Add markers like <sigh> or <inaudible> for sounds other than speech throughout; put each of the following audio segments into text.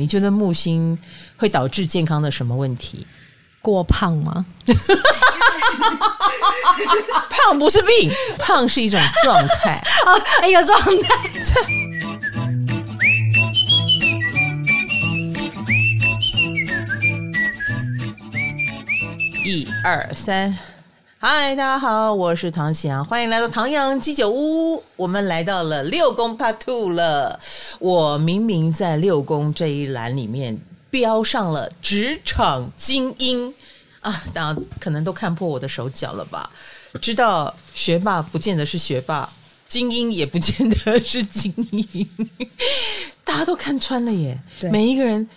你觉得木星会导致健康的什么问题？过胖吗？胖不是病，胖是一种状态啊，<laughs> 一个状态。一二三，嗨，大家好，我是唐綺阳，欢迎来到唐阳鸡酒屋。我们来到了六宫 Part Two 了。我明明在六宫这一栏里面标上了职场精英啊，大家可能都看破我的手脚了吧？知道学霸不见得是学霸，精英也不见得是精英，大家都看穿了耶。对每一个人。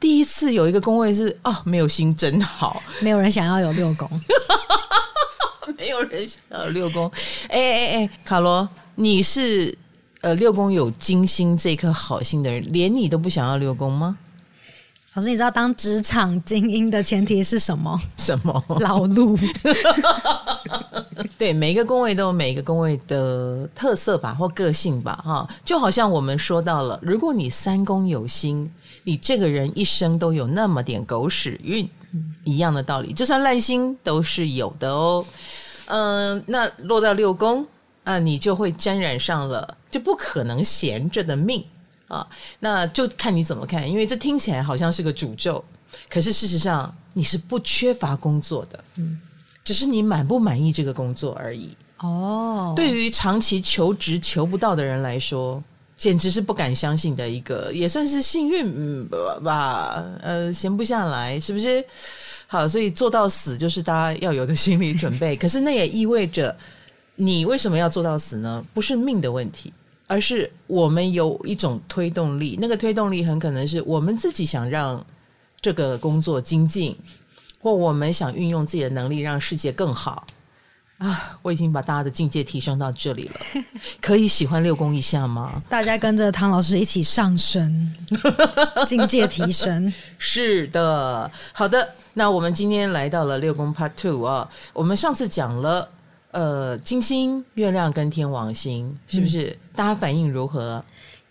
第一次有一个工位是哦，没有星真好，没有人想要有六宫，<laughs> <laughs> 没有人想要 <laughs> 六宫。哎哎哎，卡罗，你是呃六宫有金星这颗好心的人，连你都不想要六宫吗？老师，你知道当职场精英的前提是什么？什么？劳碌。<laughs> 对，每一个宫位都有每一个宫位的特色吧，或个性吧，哈，就好像我们说到了，如果你三宫有星。你这个人一生都有那么点狗屎运，一样的道理，就算烂心都是有的哦。嗯、呃，那落到六宫啊，你就会沾染上了，就不可能闲着的命啊。那就看你怎么看，因为这听起来好像是个诅咒，可是事实上你是不缺乏工作的，嗯，只是你满不满意这个工作而已。哦，对于长期求职求不到的人来说。简直是不敢相信的一个，也算是幸运吧。呃，闲不下来，是不是？好，所以做到死就是大家要有的心理准备。<laughs> 可是那也意味着，你为什么要做到死呢？不是命的问题，而是我们有一种推动力。那个推动力很可能是我们自己想让这个工作精进，或我们想运用自己的能力让世界更好。啊！我已经把大家的境界提升到这里了，可以喜欢六宫一下吗？大家跟着唐老师一起上升，<laughs> 境界提升。是的，好的。那我们今天来到了六宫 Part Two 啊，我们上次讲了呃金星、月亮跟天王星，是不是？嗯、大家反应如何？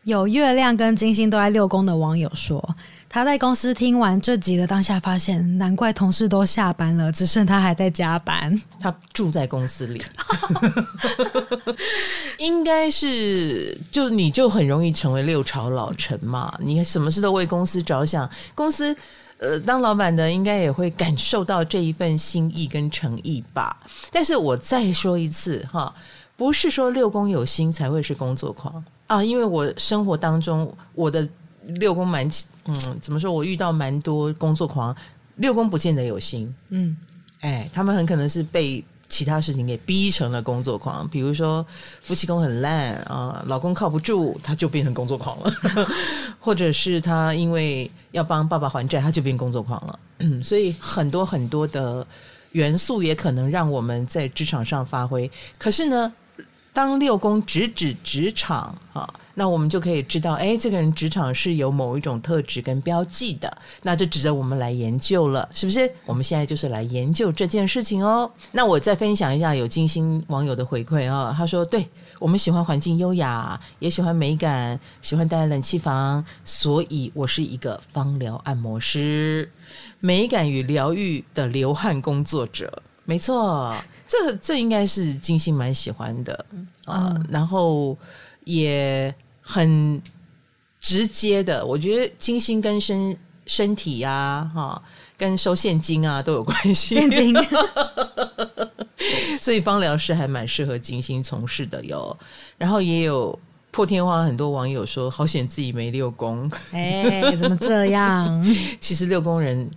有月亮跟金星都在六宫的网友说。他在公司听完这集的当下，发现难怪同事都下班了，只剩他还在加班。他住在公司里，<laughs> 应该是就你就很容易成为六朝老臣嘛。你什么事都为公司着想，公司呃当老板的应该也会感受到这一份心意跟诚意吧。但是我再说一次哈，不是说六宫有心才会是工作狂啊，因为我生活当中我的。六宫蛮嗯，怎么说？我遇到蛮多工作狂，六宫不见得有心，嗯，哎，他们很可能是被其他事情给逼成了工作狂。比如说夫妻宫很烂啊，老公靠不住，他就变成工作狂了；<laughs> 或者是他因为要帮爸爸还债，他就变工作狂了。嗯，所以很多很多的元素也可能让我们在职场上发挥。可是呢，当六宫直指职场啊。那我们就可以知道，哎，这个人职场是有某一种特质跟标记的，那就值得我们来研究了，是不是？我们现在就是来研究这件事情哦。那我再分享一下有金星网友的回馈啊、他说：“对，我们喜欢环境优雅，也喜欢美感，喜欢待在冷气房，所以我是一个芳疗按摩师，美感与疗愈的流汗工作者。没错，这这应该是金星蛮喜欢的啊。嗯、然后也。”很直接的，我觉得金星跟身身体呀、啊，哈，跟收现金啊都有关系。现金，<laughs> 所以芳疗师还蛮适合金星从事的哟。然后也有破天荒很多网友说，好险自己没六宫。哎，怎么这样？<laughs> 其实六宫人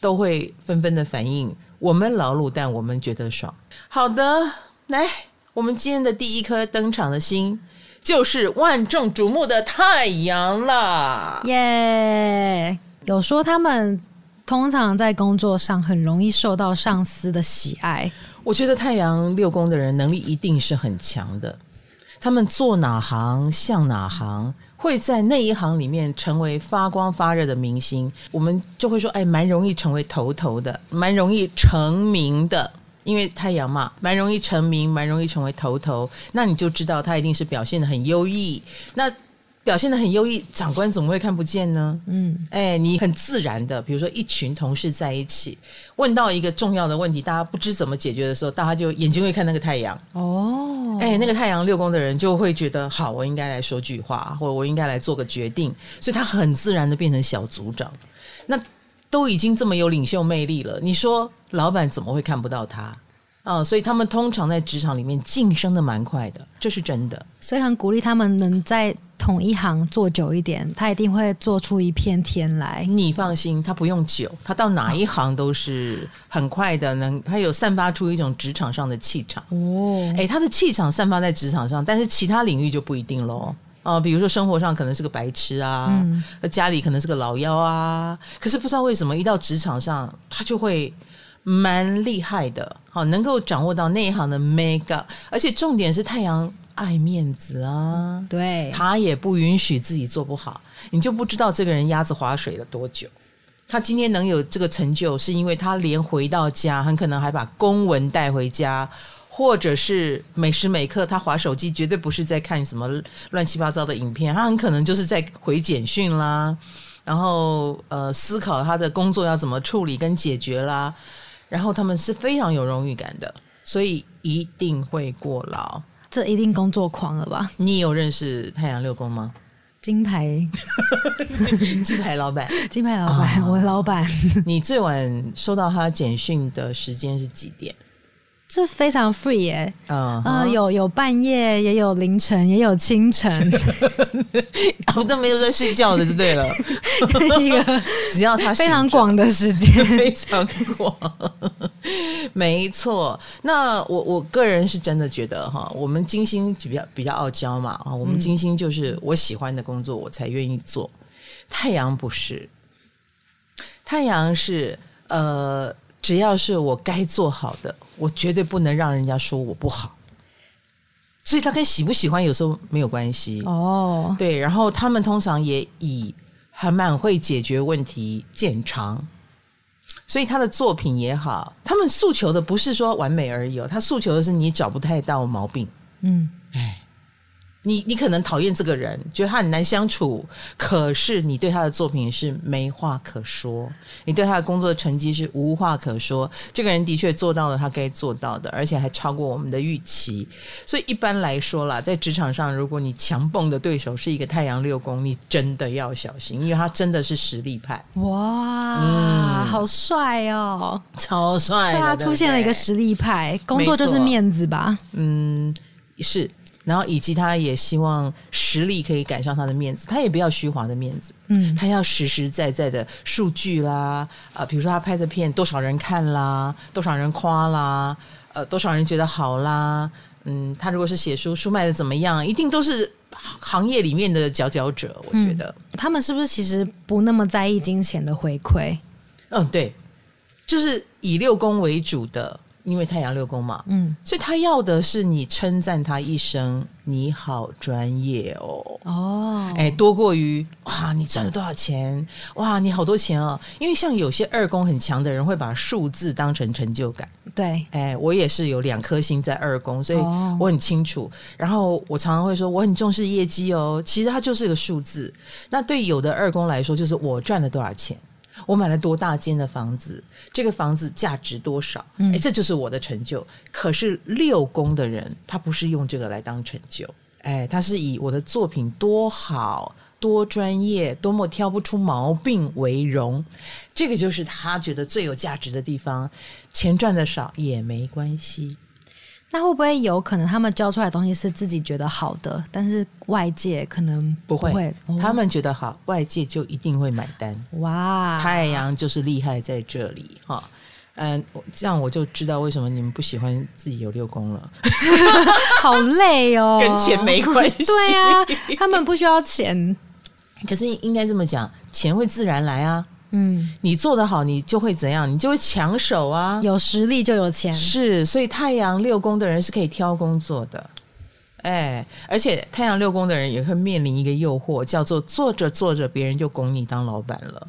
都会纷纷的反应，我们劳碌，但我们觉得爽。好的，来，我们今天的第一颗登场的星。就是万众瞩目的太阳了，耶！Yeah, 有说他们通常在工作上很容易受到上司的喜爱。我觉得太阳六宫的人能力一定是很强的，他们做哪行像哪行，会在那一行里面成为发光发热的明星。我们就会说，哎，蛮容易成为头头的，蛮容易成名的。因为太阳嘛，蛮容易成名，蛮容易成为头头，那你就知道他一定是表现的很优异。那表现的很优异，长官怎么会看不见呢？嗯，哎，你很自然的，比如说一群同事在一起，问到一个重要的问题，大家不知怎么解决的时候，大家就眼睛会看那个太阳。哦，哎，那个太阳六宫的人就会觉得，好，我应该来说句话，或者我应该来做个决定，所以他很自然的变成小组长。那都已经这么有领袖魅力了，你说老板怎么会看不到他？啊、哦，所以他们通常在职场里面晋升的蛮快的，这是真的。所以很鼓励他们能在同一行做久一点，他一定会做出一片天来。你放心，他不用久，他到哪一行都是很快的，能他有散发出一种职场上的气场。哦，哎，他的气场散发在职场上，但是其他领域就不一定喽。啊、呃，比如说生活上可能是个白痴啊，嗯、家里可能是个老妖啊，可是不知道为什么一到职场上，他就会。蛮厉害的，好，能够掌握到那一行的 mega，而且重点是太阳爱面子啊，对，他也不允许自己做不好，你就不知道这个人鸭子划水了多久。他今天能有这个成就，是因为他连回到家，很可能还把公文带回家，或者是每时每刻他划手机，绝对不是在看什么乱七八糟的影片，他很可能就是在回简讯啦，然后呃思考他的工作要怎么处理跟解决啦。然后他们是非常有荣誉感的，所以一定会过劳。这一定工作狂了吧？你有认识太阳六宫吗？金牌，<laughs> 金牌老板，金牌老板，我的老板。<laughs> 你最晚收到他简讯的时间是几点？这非常 free 耶，嗯、uh huh. 呃，有有半夜，也有凌晨，也有清晨，我都没有在睡觉的，就对了。<laughs> 一个 <laughs> 只要他非常广的时间，<laughs> 非常广，没错。那我我个人是真的觉得哈，我们金星比较比较傲娇嘛啊，我们金星就是我喜欢的工作我才愿意做，太阳不是，太阳是呃。只要是我该做好的，我绝对不能让人家说我不好。所以他跟喜不喜欢有时候没有关系哦。对，然后他们通常也以还蛮会解决问题见长，所以他的作品也好，他们诉求的不是说完美而已哦，他诉求的是你找不太到毛病。嗯，哎。你你可能讨厌这个人，觉得他很难相处，可是你对他的作品是没话可说，你对他的工作成绩是无话可说。这个人的确做到了他该做到的，而且还超过我们的预期。所以一般来说啦，在职场上，如果你强蹦的对手是一个太阳六宫，你真的要小心，因为他真的是实力派。哇，嗯、好帅哦，<laughs> 超帅！对啊，出现了一个实力派，工作就是面子吧？嗯，是。然后以及他也希望实力可以赶上他的面子，他也不要虚华的面子，嗯，他要实实在在的数据啦，啊、呃，比如说他拍的片多少人看啦，多少人夸啦，呃，多少人觉得好啦，嗯，他如果是写书，书卖的怎么样，一定都是行业里面的佼佼者，我觉得、嗯、他们是不是其实不那么在意金钱的回馈？嗯，对，就是以六宫为主的。因为太阳六宫嘛，嗯，所以他要的是你称赞他一声“你好专业哦”，哦，哎，多过于哇，你赚了多少钱？哇，你好多钱哦！因为像有些二宫很强的人会把数字当成成就感，对，哎，我也是有两颗星在二宫，所以我很清楚。然后我常常会说我很重视业绩哦，其实它就是个数字。那对有的二宫来说，就是我赚了多少钱。我买了多大间的房子？这个房子价值多少？哎，这就是我的成就。可是六宫的人，他不是用这个来当成就，哎，他是以我的作品多好、多专业、多么挑不出毛病为荣。这个就是他觉得最有价值的地方。钱赚的少也没关系。那会不会有可能他们教出来的东西是自己觉得好的，但是外界可能不会？不会哦、他们觉得好，外界就一定会买单。哇，太阳就是厉害在这里哈。嗯，这样我就知道为什么你们不喜欢自己有六宫了。<laughs> 好累哦，<laughs> 跟钱没关系。对啊，他们不需要钱，可是应该这么讲，钱会自然来啊。嗯，你做得好，你就会怎样？你就会抢手啊！有实力就有钱，是，所以太阳六宫的人是可以挑工作的，哎，而且太阳六宫的人也会面临一个诱惑，叫做做着做着，别人就拱你当老板了，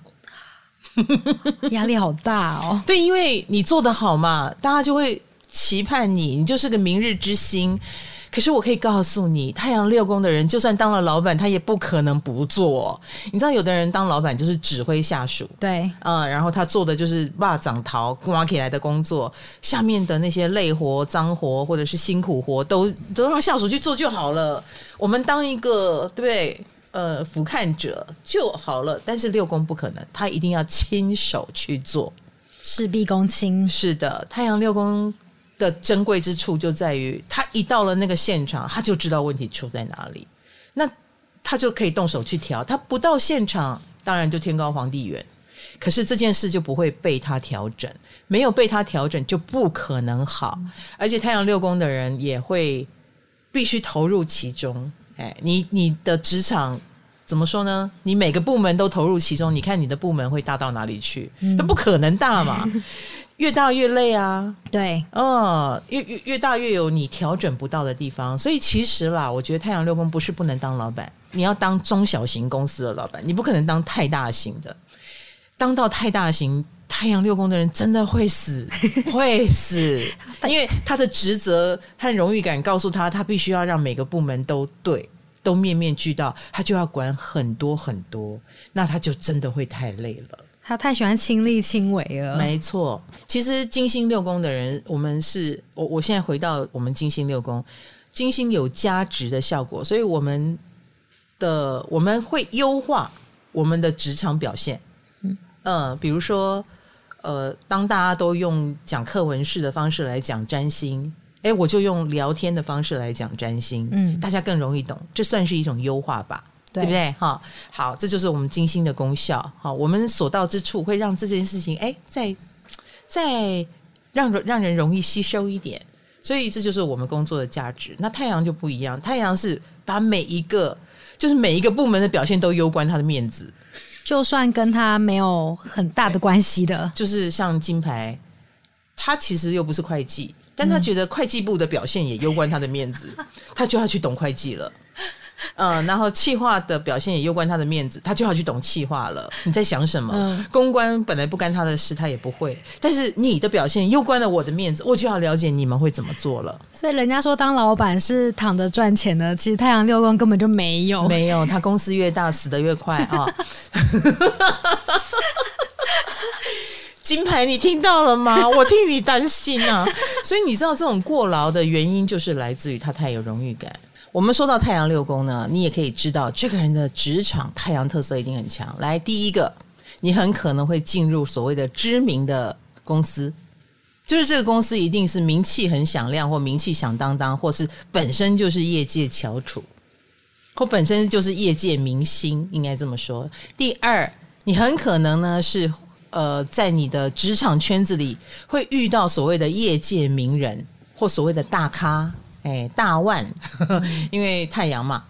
<laughs> 压力好大哦。对，因为你做得好嘛，大家就会期盼你，你就是个明日之星。可是我可以告诉你，太阳六宫的人，就算当了老板，他也不可能不做。你知道，有的人当老板就是指挥下属，对，嗯，然后他做的就是蚂蚱头刮起来的工作，下面的那些累活、脏活或者是辛苦活，都都让下属去做就好了。我们当一个对？呃，俯瞰者就好了。但是六宫不可能，他一定要亲手去做，事必躬亲。是的，太阳六宫。的珍贵之处就在于，他一到了那个现场，他就知道问题出在哪里，那他就可以动手去调。他不到现场，当然就天高皇帝远，可是这件事就不会被他调整，没有被他调整就不可能好。而且太阳六宫的人也会必须投入其中。哎，你你的职场怎么说呢？你每个部门都投入其中，你看你的部门会大到哪里去？那不可能大嘛。越大越累啊，对，嗯，越越越大越有你调整不到的地方，所以其实啦，我觉得太阳六宫不是不能当老板，你要当中小型公司的老板，你不可能当太大型的，当到太大型，太阳六宫的人真的会死，<laughs> 会死，因为他的职责和荣誉感告诉他，他必须要让每个部门都对，都面面俱到，他就要管很多很多，那他就真的会太累了。他太喜欢亲力亲为了，没错。其实金星六宫的人，我们是我我现在回到我们金星六宫，金星有加值的效果，所以我们的我们会优化我们的职场表现。嗯、呃，比如说，呃，当大家都用讲课文式的方式来讲占星，哎，我就用聊天的方式来讲占星，嗯，大家更容易懂，这算是一种优化吧。对不对？哈，好，这就是我们金星的功效。好，我们所到之处会让这件事情，哎，再再让让人容易吸收一点。所以这就是我们工作的价值。那太阳就不一样，太阳是把每一个，就是每一个部门的表现都攸关他的面子，就算跟他没有很大的关系的，就是像金牌，他其实又不是会计，但他觉得会计部的表现也攸关他的面子，嗯、他就要去懂会计了。嗯，然后气化的表现也攸关他的面子，他就要去懂气化了。你在想什么？嗯、公关本来不干他的事，他也不会。但是你的表现攸关了我的面子，我就要了解你们会怎么做了。所以人家说当老板是躺着赚钱的，其实太阳六宫根本就没有，没有。他公司越大，死得越快啊！<laughs> 金牌，你听到了吗？我替你担心啊！所以你知道这种过劳的原因，就是来自于他太有荣誉感。我们说到太阳六宫呢，你也可以知道这个人的职场太阳特色一定很强。来，第一个，你很可能会进入所谓的知名的公司，就是这个公司一定是名气很响亮，或名气响当当，或是本身就是业界翘楚，或本身就是业界明星，应该这么说。第二，你很可能呢是呃，在你的职场圈子里会遇到所谓的业界名人，或所谓的大咖。哎，大万，<laughs> 因为太阳嘛，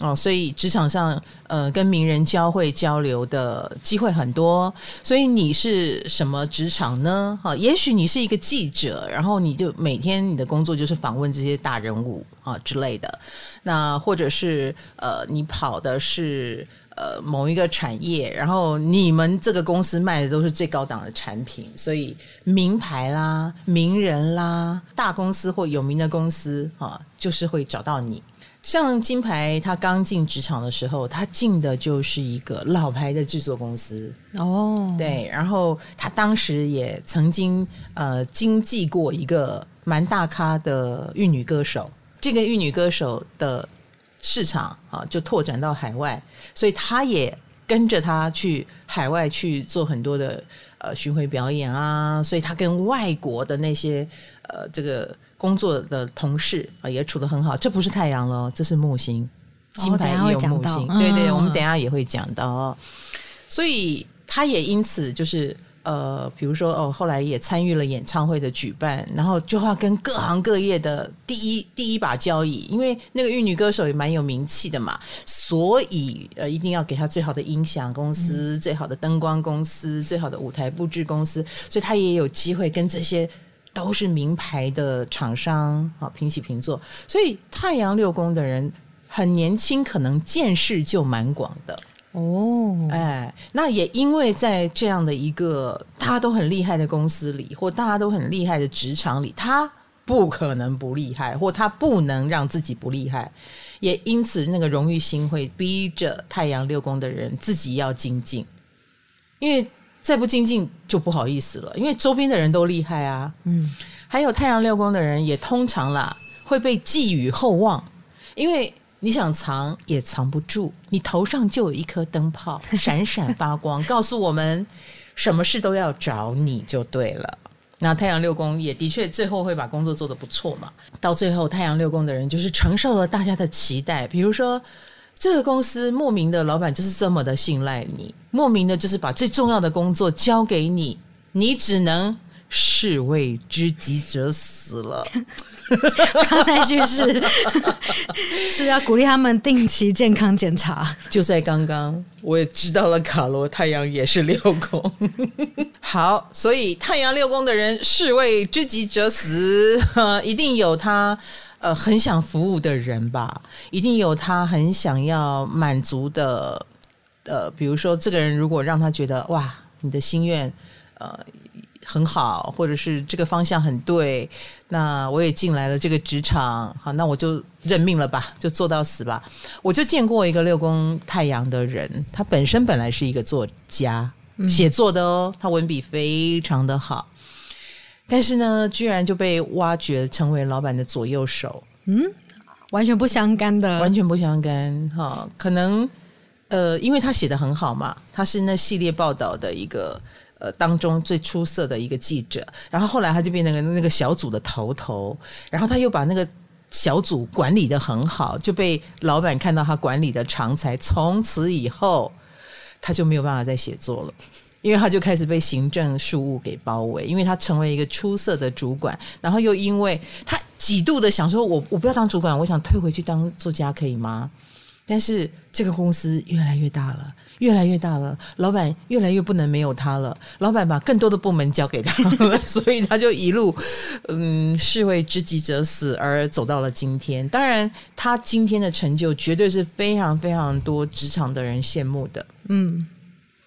哦，所以职场上呃，跟名人交会交流的机会很多。所以你是什么职场呢？哈，也许你是一个记者，然后你就每天你的工作就是访问这些大人物啊之类的。那或者是呃，你跑的是。呃，某一个产业，然后你们这个公司卖的都是最高档的产品，所以名牌啦、名人啦、大公司或有名的公司啊，就是会找到你。像金牌，他刚进职场的时候，他进的就是一个老牌的制作公司哦，对，然后他当时也曾经呃经纪过一个蛮大咖的玉女歌手，这个玉女歌手的。市场啊，就拓展到海外，所以他也跟着他去海外去做很多的呃巡回表演啊，所以他跟外国的那些呃这个工作的同事啊也处得很好。这不是太阳了，这是木星，金牌也有木星，对对，我们等一下也会讲到哦。所以他也因此就是。呃，比如说哦，后来也参与了演唱会的举办，然后就要跟各行各业的第一第一把交椅，因为那个玉女歌手也蛮有名气的嘛，所以呃，一定要给他最好的音响公司、嗯、最好的灯光公司、最好的舞台布置公司，所以他也有机会跟这些都是名牌的厂商啊平起平坐。所以太阳六宫的人很年轻，可能见识就蛮广的。哦，哎，那也因为在这样的一个大家都很厉害的公司里，或大家都很厉害的职场里，他不可能不厉害，或他不能让自己不厉害，也因此那个荣誉心会逼着太阳六宫的人自己要精进，因为再不精进就不好意思了，因为周边的人都厉害啊。嗯，还有太阳六宫的人也通常啦会被寄予厚望，因为。你想藏也藏不住，你头上就有一颗灯泡，闪闪发光，告诉我们什么事都要找你就对了。那太阳六宫也的确最后会把工作做得不错嘛。到最后，太阳六宫的人就是承受了大家的期待，比如说这个公司莫名的老板就是这么的信赖你，莫名的就是把最重要的工作交给你，你只能士为知己者死了。刚那句是 <laughs> 是要鼓励他们定期健康检查。就在刚刚，我也知道了，卡罗太阳也是六宫。<laughs> 好，所以太阳六宫的人，士为知己者死，<laughs> 一定有他呃很想服务的人吧，一定有他很想要满足的。呃，比如说这个人如果让他觉得哇，你的心愿呃。很好，或者是这个方向很对，那我也进来了这个职场，好，那我就认命了吧，就做到死吧。我就见过一个六宫太阳的人，他本身本来是一个作家，写作的哦，他文笔非常的好，但是呢，居然就被挖掘成为老板的左右手，嗯，完全不相干的，完全不相干哈，可能呃，因为他写的很好嘛，他是那系列报道的一个。呃，当中最出色的一个记者，然后后来他就变成那个小组的头头，然后他又把那个小组管理得很好，就被老板看到他管理的长才，从此以后他就没有办法再写作了，因为他就开始被行政事务给包围，因为他成为一个出色的主管，然后又因为他几度的想说，我我不要当主管，我想退回去当作家，可以吗？但是这个公司越来越大了，越来越大了，老板越来越不能没有他了。老板把更多的部门交给他了，所以他就一路嗯，士为知己者死，而走到了今天。当然，他今天的成就绝对是非常非常多职场的人羡慕的。嗯，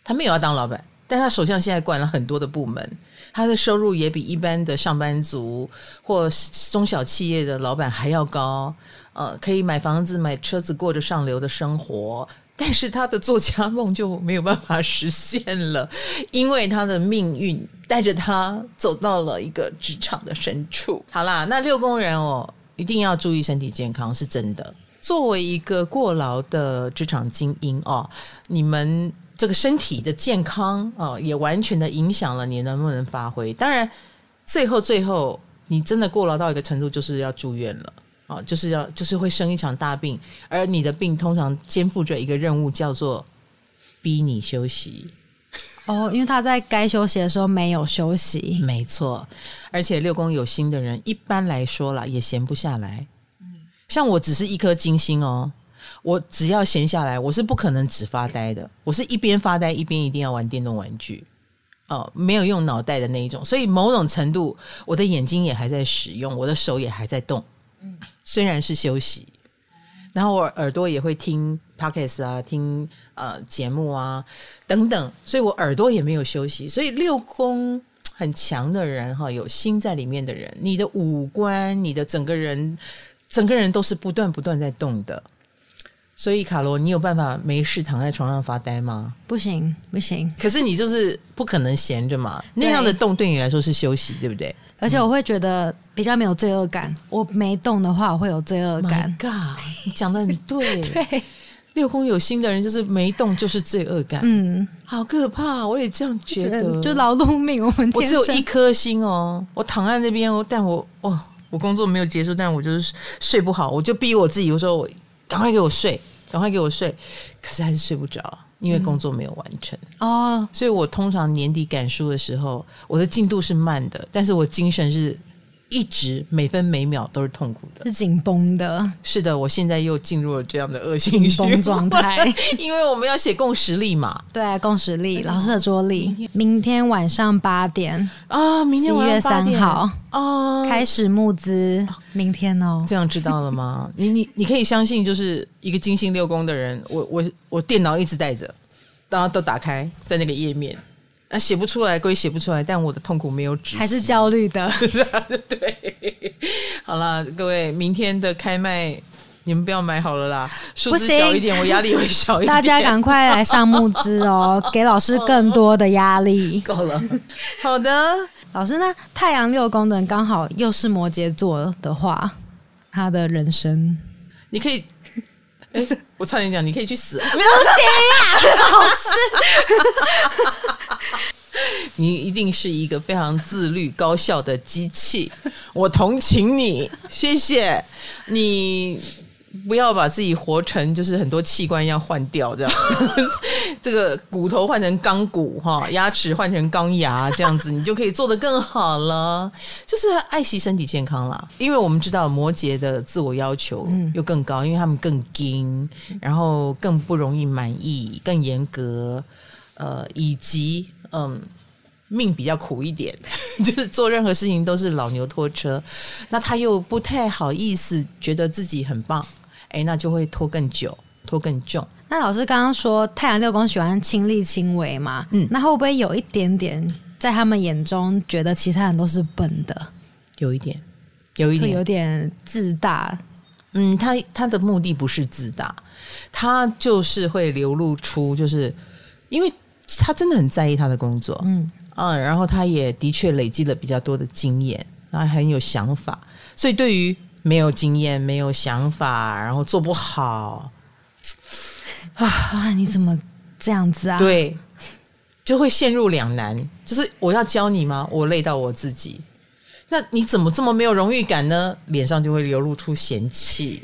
他没有要当老板，但他手上现在管了很多的部门，他的收入也比一般的上班族或中小企业的老板还要高。呃，可以买房子、买车子，过着上流的生活，但是他的作家梦就没有办法实现了，<laughs> 因为他的命运带着他走到了一个职场的深处。好啦，那六宫人哦，一定要注意身体健康，是真的。作为一个过劳的职场精英哦，你们这个身体的健康哦，也完全的影响了你能不能发挥。当然，最后最后，你真的过劳到一个程度，就是要住院了。哦，就是要就是会生一场大病，而你的病通常肩负着一个任务，叫做逼你休息。哦，因为他在该休息的时候没有休息，没错。而且六宫有心的人，一般来说啦，也闲不下来。像我只是一颗金星哦，我只要闲下来，我是不可能只发呆的。我是一边发呆一边一定要玩电动玩具。哦，没有用脑袋的那一种，所以某种程度，我的眼睛也还在使用，我的手也还在动。虽然是休息，然后我耳朵也会听 Podcast 啊，听呃节目啊等等，所以我耳朵也没有休息。所以六宫很强的人哈，有心在里面的人，你的五官，你的整个人，整个人都是不断不断在动的。所以卡罗，你有办法没事躺在床上发呆吗？不行，不行。可是你就是不可能闲着嘛，那样的动对你来说是休息，对不对？而且我会觉得比较没有罪恶感。我没动的话，我会有罪恶感。My God，你讲的很对。<laughs> 对，六宫有心的人就是没动就是罪恶感。嗯，好可怕，我也这样觉得。就劳碌命，我们我只有一颗心哦，我躺在那边哦，但我哦，我工作没有结束，但我就是睡不好，我就逼我自己，我说我。赶快给我睡，赶快给我睡，可是还是睡不着，因为工作没有完成、嗯、哦。所以我通常年底赶书的时候，我的进度是慢的，但是我精神是。一直每分每秒都是痛苦的，是紧绷的。是的，我现在又进入了这样的恶性紧绷状态，<laughs> 因为我们要写共识力嘛。对，共识力，老师的桌历，明天晚上八点啊，明天一月三号哦，开始募资，明天哦。这样知道了吗？<laughs> 你你你可以相信，就是一个金星六宫的人，我我我电脑一直带着，然后都打开在那个页面。啊，写不出来归写不出来，但我的痛苦没有止，还是焦虑的。<laughs> 对，好了，各位，明天的开卖。你们不要买好了啦，数字小一点，我压力会小一点。<laughs> 大家赶快来上募资哦，<laughs> 给老师更多的压力。够了，好的，老师，那太阳六宫的人刚好又是摩羯座的话，他的人生，你可以，哎，我差点讲，你可以去死，<laughs> 不行啊，老师，你一定是一个非常自律、高效的机器，我同情你，谢谢。你。不要把自己活成就是很多器官要换掉这样，<laughs> 这个骨头换成钢骨哈，牙齿换成钢牙这样子，你就可以做得更好了。就是爱惜身体健康啦，因为我们知道摩羯的自我要求又更高，因为他们更精，然后更不容易满意，更严格，呃，以及嗯。命比较苦一点，<laughs> 就是做任何事情都是老牛拖车，那他又不太好意思觉得自己很棒，哎，那就会拖更久，拖更重。那老师刚刚说太阳六宫喜欢亲力亲为嘛？嗯，那会不会有一点点在他们眼中觉得其他人都是笨的？有一点，有一点，有点自大。嗯，他他的目的不是自大，他就是会流露出，就是因为他真的很在意他的工作，嗯。嗯，然后他也的确累积了比较多的经验，他很有想法，所以对于没有经验、没有想法，然后做不好，啊，哇，你怎么这样子啊？对，就会陷入两难，就是我要教你吗？我累到我自己，那你怎么这么没有荣誉感呢？脸上就会流露出嫌弃，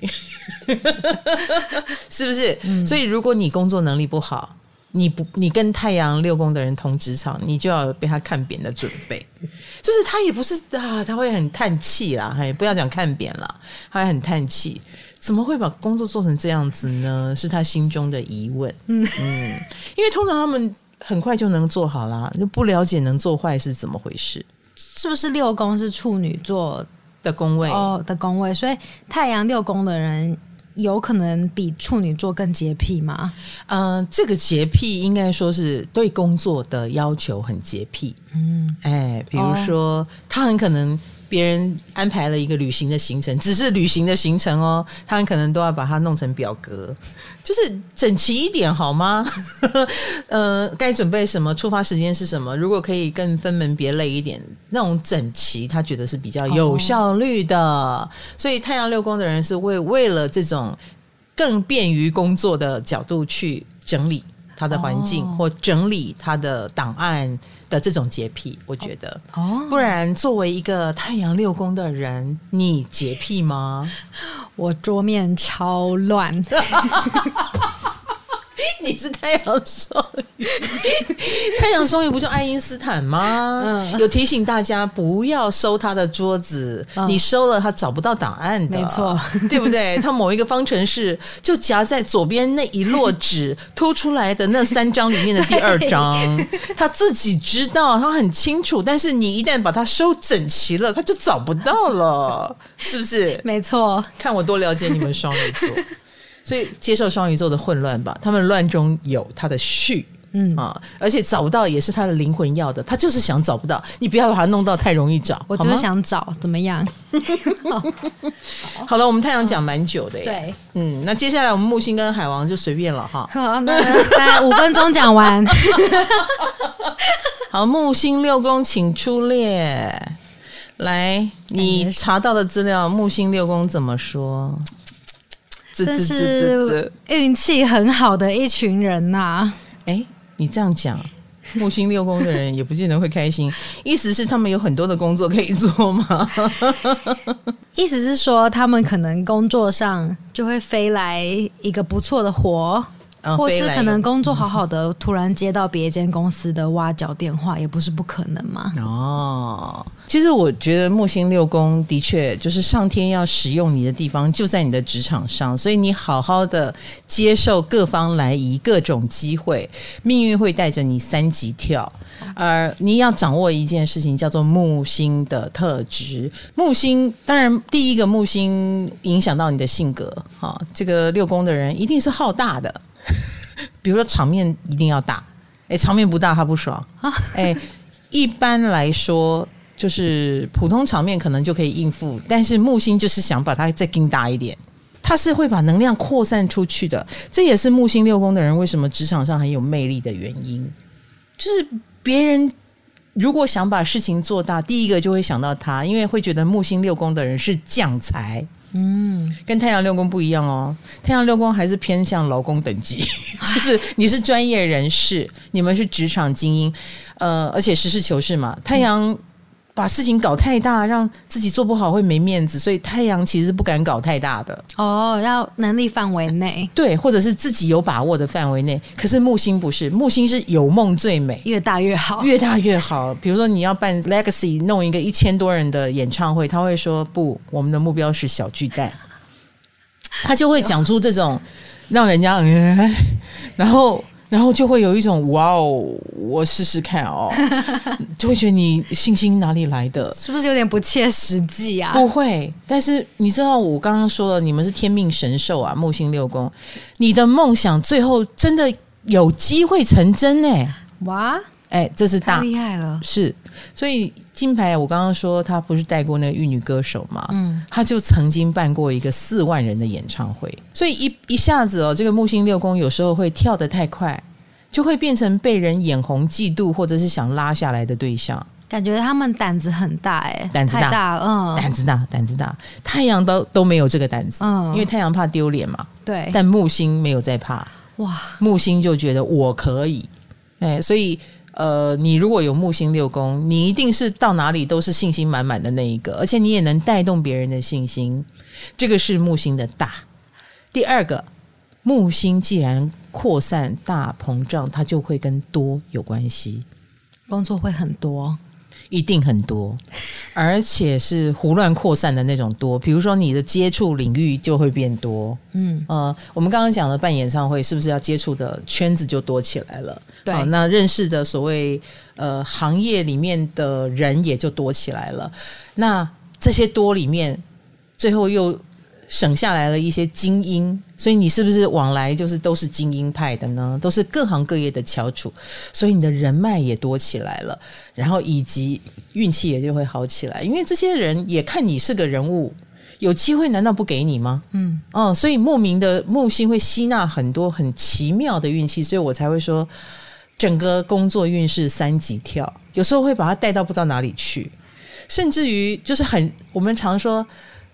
<laughs> 是不是？嗯，所以如果你工作能力不好。你不，你跟太阳六宫的人同职场，你就要被他看扁的准备。就是他也不是啊，他会很叹气啦，哎，不要讲看扁了，他会很叹气。怎么会把工作做成这样子呢？是他心中的疑问。嗯嗯，因为通常他们很快就能做好啦，就不了解能做坏是怎么回事。是不是六宫是处女座的宫位哦的宫位？所以太阳六宫的人。有可能比处女座更洁癖吗？嗯、呃，这个洁癖应该说是对工作的要求很洁癖。嗯，哎，比如说、哦、他很可能。别人安排了一个旅行的行程，只是旅行的行程哦，他们可能都要把它弄成表格，就是整齐一点好吗？<laughs> 呃，该准备什么，出发时间是什么？如果可以更分门别类一点，那种整齐，他觉得是比较有效率的。所以太阳六宫的人是为为了这种更便于工作的角度去整理他的环境，哦、或整理他的档案。的这种洁癖，我觉得，哦，不然作为一个太阳六宫的人，你洁癖吗？<laughs> 我桌面超乱。<laughs> <laughs> 你是太阳双鱼，太阳双鱼不就爱因斯坦吗？嗯，有提醒大家不要收他的桌子，嗯、你收了他找不到档案的，没错，<laughs> 对不对？他某一个方程式就夹在左边那一摞纸 <laughs> 凸出来的那三张里面的第二张，他自己知道，他很清楚。但是你一旦把它收整齐了，他就找不到了，是不是？没错，看我多了解你们双鱼座。所以接受双鱼座的混乱吧，他们乱中有他的序，嗯。啊，而且找不到也是他的灵魂要的，他就是想找不到，你不要把它弄到太容易找，我就是想找，怎么样？<laughs> 好，了，我们太阳讲蛮久的耶，对，嗯，那接下来我们木星跟海王就随便了哈，<laughs> 好，那在五分钟讲完，<laughs> 好，木星六宫请出列，来，你查到的资料，木星六宫怎么说？这是运气很好的一群人呐、啊！哎，你这样讲，木星六宫的人也不见得会开心。<laughs> 意思是他们有很多的工作可以做吗？<laughs> 意思是说，他们可能工作上就会飞来一个不错的活。或是可能工作好好的，突然接到别一间公司的挖角电话，也不是不可能嘛。哦，其实我觉得木星六宫的确就是上天要使用你的地方，就在你的职场上，所以你好好的接受各方来移，各种机会，命运会带着你三级跳。而你要掌握一件事情，叫做木星的特质。木星当然第一个木星影响到你的性格，哈，这个六宫的人一定是好大的。<laughs> 比如说场面一定要大，哎，场面不大，他不爽。哎，一般来说，就是普通场面可能就可以应付，但是木星就是想把它再更大一点，他是会把能量扩散出去的。这也是木星六宫的人为什么职场上很有魅力的原因，就是别人。如果想把事情做大，第一个就会想到他，因为会觉得木星六宫的人是将才，嗯，跟太阳六宫不一样哦。太阳六宫还是偏向劳工等级，<laughs> 就是你是专业人士，你们是职场精英，呃，而且实事求是嘛。太阳。把事情搞太大，让自己做不好会没面子，所以太阳其实是不敢搞太大的。哦，要能力范围内，<laughs> 对，或者是自己有把握的范围内。可是木星不是，木星是有梦最美，越大越好，越大越好。比如说你要办 Legacy，弄一个一千多人的演唱会，他会说不，我们的目标是小巨蛋。他就会讲出这种让人家，嗯、然后。然后就会有一种哇哦，我试试看哦，<laughs> 就会觉得你信心哪里来的？是不是有点不切实际啊？不会，但是你知道我刚刚说了，你们是天命神兽啊，木星六宫，你的梦想最后真的有机会成真呢！哇！哎，这是大厉害了，是，所以金牌，我刚刚说他不是带过那个玉女歌手嘛，嗯，他就曾经办过一个四万人的演唱会，所以一一下子哦，这个木星六宫有时候会跳得太快，就会变成被人眼红、嫉妒，或者是想拉下来的对象。感觉他们胆子很大，哎，胆子大，大嗯，胆子大，胆子大，太阳都都没有这个胆子，嗯，因为太阳怕丢脸嘛，对，但木星没有在怕，哇，木星就觉得我可以，哎，所以。呃，你如果有木星六宫，你一定是到哪里都是信心满满的那一个，而且你也能带动别人的信心。这个是木星的大。第二个，木星既然扩散、大膨胀，它就会跟多有关系，工作会很多。一定很多，而且是胡乱扩散的那种多。比如说，你的接触领域就会变多。嗯呃，我们刚刚讲的办演唱会，是不是要接触的圈子就多起来了？对，呃，那认识的所谓呃行业里面的人也就多起来了。那这些多里面，最后又。省下来了一些精英，所以你是不是往来就是都是精英派的呢？都是各行各业的翘楚，所以你的人脉也多起来了，然后以及运气也就会好起来，因为这些人也看你是个人物，有机会难道不给你吗？嗯，嗯，所以莫名的木星会吸纳很多很奇妙的运气，所以我才会说整个工作运势三级跳，有时候会把它带到不知道哪里去，甚至于就是很我们常说。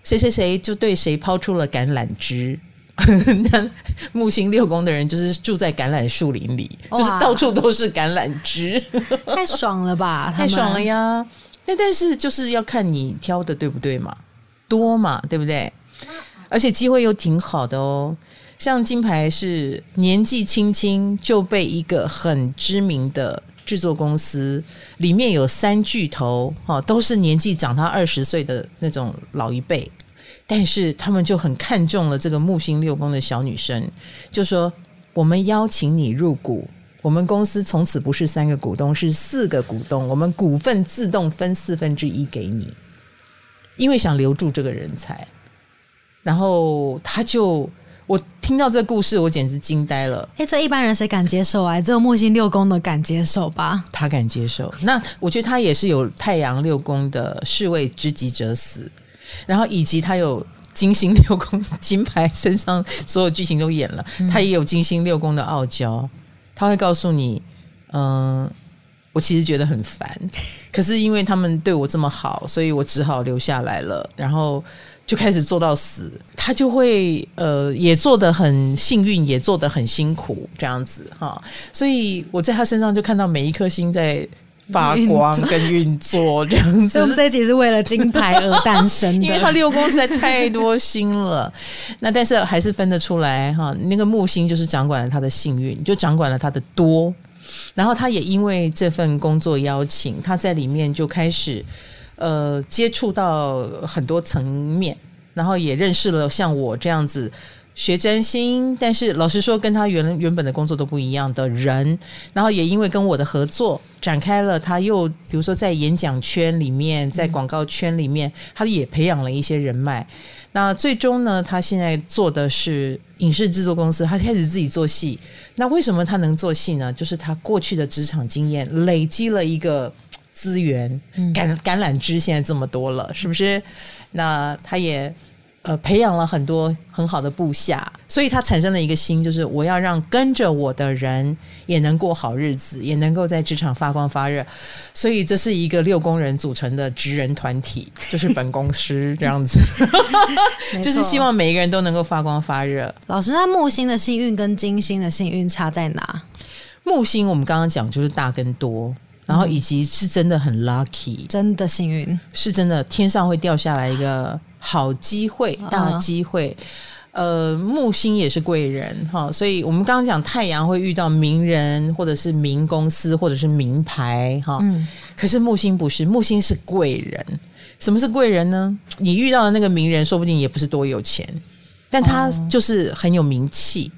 谁谁谁就对谁抛出了橄榄枝，<laughs> 那木星六宫的人就是住在橄榄树林里，就是到处都是橄榄枝，<laughs> 太爽了吧？<laughs> 太爽了呀！那但是就是要看你挑的对不对嘛，多嘛，对不对？而且机会又挺好的哦。像金牌是年纪轻轻就被一个很知名的。制作公司里面有三巨头，哈，都是年纪长他二十岁的那种老一辈，但是他们就很看重了这个木星六宫的小女生，就说我们邀请你入股，我们公司从此不是三个股东，是四个股东，我们股份自动分四分之一给你，因为想留住这个人才，然后他就。我听到这个故事，我简直惊呆了。哎，这一般人谁敢接受啊？只有木星六宫的敢接受吧？他敢接受。那我觉得他也是有太阳六宫的士为知己者死，然后以及他有金星六宫金牌身上所有剧情都演了，嗯、他也有金星六宫的傲娇。他会告诉你，嗯、呃，我其实觉得很烦，可是因为他们对我这么好，所以我只好留下来了。然后。就开始做到死，他就会呃，也做得很幸运，也做得很辛苦，这样子哈。所以我在他身上就看到每一颗星在发光跟运作这样子。所以我们这一集是为了金牌而诞生的，<laughs> 因为他六宫实在太多星了。那但是还是分得出来哈，那个木星就是掌管了他的幸运，就掌管了他的多。然后他也因为这份工作邀请，他在里面就开始。呃，接触到很多层面，然后也认识了像我这样子学占星，但是老实说，跟他原原本的工作都不一样的人，然后也因为跟我的合作展开了，他又比如说在演讲圈里面，在广告圈里面，他也培养了一些人脉。那最终呢，他现在做的是影视制作公司，他开始自己做戏。那为什么他能做戏呢？就是他过去的职场经验累积了一个资源，橄橄榄枝现在这么多了，是不是？那他也。呃，培养了很多很好的部下，所以他产生了一个心，就是我要让跟着我的人也能过好日子，也能够在职场发光发热。所以这是一个六工人组成的职人团体，就是本公司这样子，<laughs> 就是希望每一个人都能够发光发热。老师，那木星的幸运跟金星的幸运差在哪？木星我们刚刚讲就是大跟多，然后以及是真的很 lucky，真的幸运，是真的天上会掉下来一个。好机会，大机会，呃，木星也是贵人哈，所以我们刚刚讲太阳会遇到名人，或者是名公司，或者是名牌哈，嗯，可是木星不是，木星是贵人。什么是贵人呢？你遇到的那个名人，说不定也不是多有钱，但他就是很有名气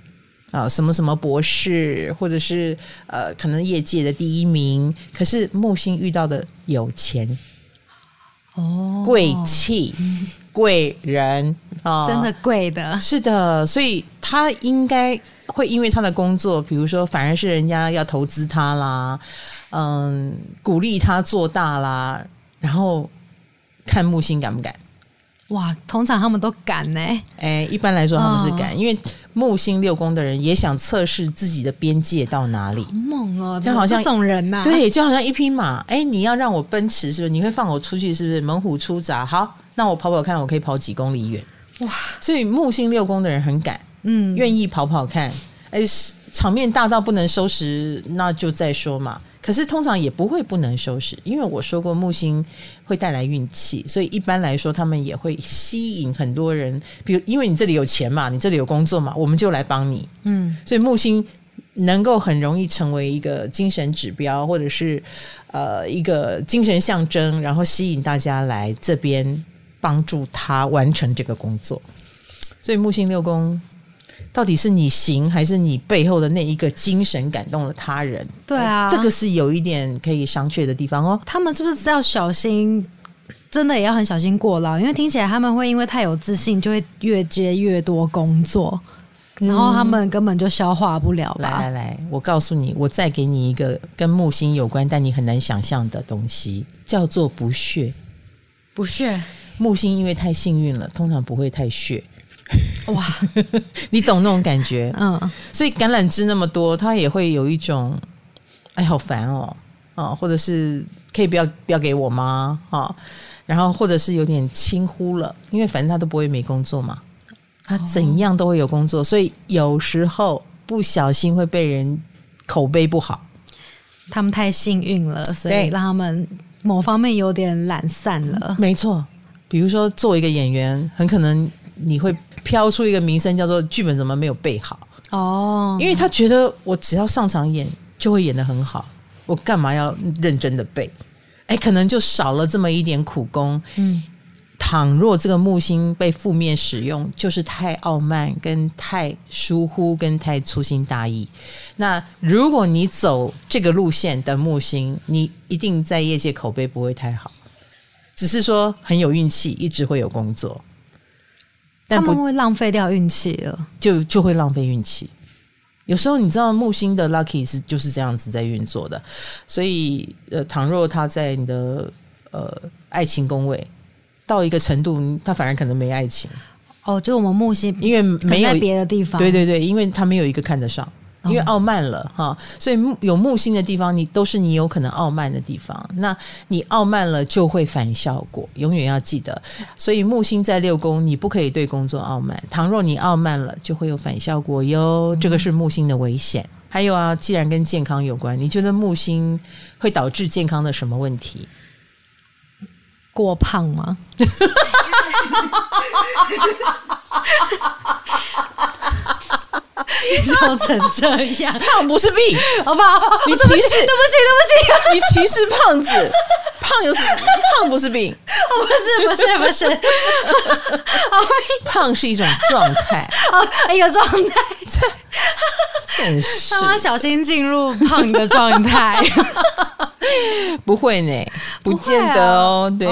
啊，什么什么博士，或者是呃，可能业界的第一名。可是木星遇到的有钱。哦，贵气贵人啊，真的贵的，是的，所以他应该会因为他的工作，比如说反而是人家要投资他啦，嗯，鼓励他做大啦，然后看木星敢不敢。哇，通常他们都敢呢。哎，一般来说他们是敢，哦、因为木星六宫的人也想测试自己的边界到哪里。猛哦，就好像这种人呐、啊，对，就好像一匹马。哎，你要让我奔驰，是不是？你会放我出去，是不是？猛虎出闸，好，那我跑跑看，我可以跑几公里远。哇，所以木星六宫的人很敢，嗯，愿意跑跑看。哎，场面大到不能收拾，那就再说嘛。可是通常也不会不能收拾，因为我说过木星会带来运气，所以一般来说他们也会吸引很多人。比如，因为你这里有钱嘛，你这里有工作嘛，我们就来帮你。嗯，所以木星能够很容易成为一个精神指标，或者是呃一个精神象征，然后吸引大家来这边帮助他完成这个工作。所以木星六宫。到底是你行，还是你背后的那一个精神感动了他人？对啊，这个是有一点可以商榷的地方哦。他们是不是要小心？真的也要很小心过劳，因为听起来他们会因为太有自信，就会越接越多工作，然后他们根本就消化不了吧。来来来，我告诉你，我再给你一个跟木星有关，但你很难想象的东西，叫做不屑。不屑，木星因为太幸运了，通常不会太屑。<laughs> 哇，你懂那种感觉，<laughs> 嗯，所以橄榄枝那么多，他也会有一种，哎，好烦哦，啊，或者是可以不要不要给我吗？啊，然后或者是有点轻忽了，因为反正他都不会没工作嘛，他怎样都会有工作，所以有时候不小心会被人口碑不好，他们太幸运了，所以让他们某方面有点懒散了。没错，比如说作为一个演员，很可能你会。飘出一个名声，叫做剧本怎么没有背好哦？因为他觉得我只要上场演就会演得很好，我干嘛要认真的背？哎，可能就少了这么一点苦功。嗯，倘若这个木星被负面使用，就是太傲慢、跟太疏忽、跟太粗心大意。那如果你走这个路线的木星，你一定在业界口碑不会太好，只是说很有运气，一直会有工作。但他们会浪费掉运气了，就就会浪费运气。有时候你知道木星的 lucky 是就是这样子在运作的，所以呃，倘若他在你的呃爱情宫位到一个程度，他反而可能没爱情。哦，就我们木星，因为没有别的地方，对对对，因为他没有一个看得上。因为傲慢了哈，所以木有木星的地方，你都是你有可能傲慢的地方。那你傲慢了，就会反效果，永远要记得。所以木星在六宫，你不可以对工作傲慢。倘若你傲慢了，就会有反效果哟。这个是木星的危险。还有啊，既然跟健康有关，你觉得木星会导致健康的什么问题？过胖吗？<laughs> 笑成这样，<laughs> 胖不是病，<laughs> 好不好？你歧视，对不起，对不起，<laughs> 你歧视胖子，胖有什么？胖不是病，不是，不是，不是，胖是一种状态，哦，一个状态，真是，小心进入胖的状态，不会呢，不见得哦，对，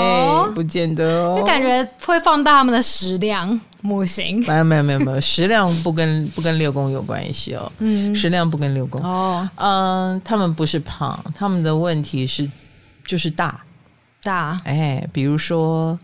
不见得哦，就感觉会放大他们的食量。木星没有没有没有没有，食量不跟 <laughs> 不跟六宫有关系哦。嗯，食量不跟六宫哦。嗯，他们不是胖，他们的问题是就是大大。哎，比如说，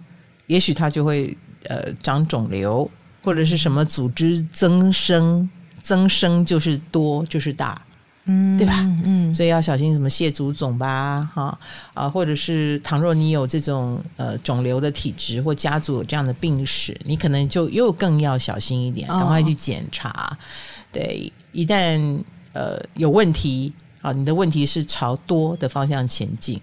也许他就会呃长肿瘤，或者是什么组织增生，增生就是多就是大。嗯，对吧？嗯，所以要小心什么蟹足肿吧，哈啊，或者是倘若你有这种呃肿瘤的体质或家族有这样的病史，你可能就又更要小心一点，赶快去检查。哦、对，一旦呃有问题啊，你的问题是朝多的方向前进。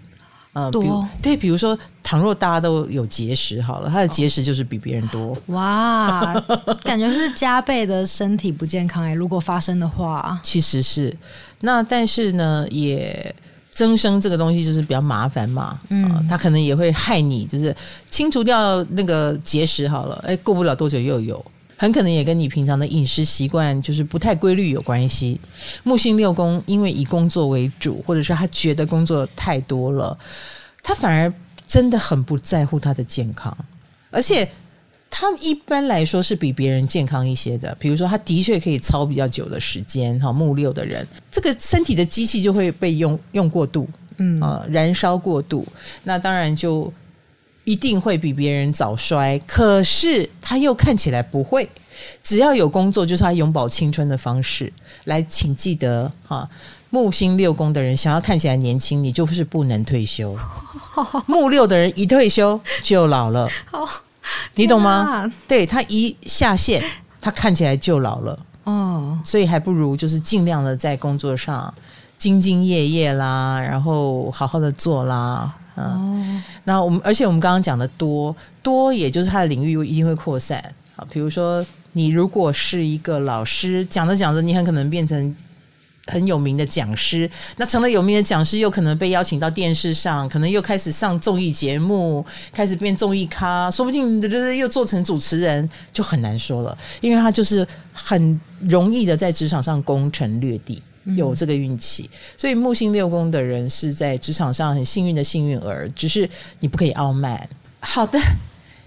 呃，比如对，比如说，倘若大家都有结石好了，他的结石就是比别人多。哇，<laughs> 感觉是加倍的身体不健康哎、欸！如果发生的话，其实是那，但是呢，也增生这个东西就是比较麻烦嘛。嗯、呃，它可能也会害你，就是清除掉那个结石好了，哎，过不了多久又有。很可能也跟你平常的饮食习惯就是不太规律有关系。木星六宫因为以工作为主，或者是他觉得工作太多了，他反而真的很不在乎他的健康，而且他一般来说是比别人健康一些的。比如说，他的确可以操比较久的时间，哈，木六的人，这个身体的机器就会被用用过度，嗯啊，燃烧过度，那当然就。一定会比别人早衰，可是他又看起来不会。只要有工作，就是他永葆青春的方式。来，请记得哈，木星六宫的人想要看起来年轻，你就是不能退休。<laughs> 木六的人一退休就老了，你懂吗？对，他一下线，他看起来就老了。哦，所以还不如就是尽量的在工作上兢兢业业啦，然后好好的做啦。哦，那我们而且我们刚刚讲的多多，也就是他的领域一定会扩散啊。比如说，你如果是一个老师，讲着讲着，你很可能变成很有名的讲师。那成了有名的讲师，又可能被邀请到电视上，可能又开始上综艺节目，开始变综艺咖，说不定又做成主持人，就很难说了。因为他就是很容易的在职场上攻城略地。有这个运气，所以木星六宫的人是在职场上很幸运的幸运儿，只是你不可以傲慢。好的，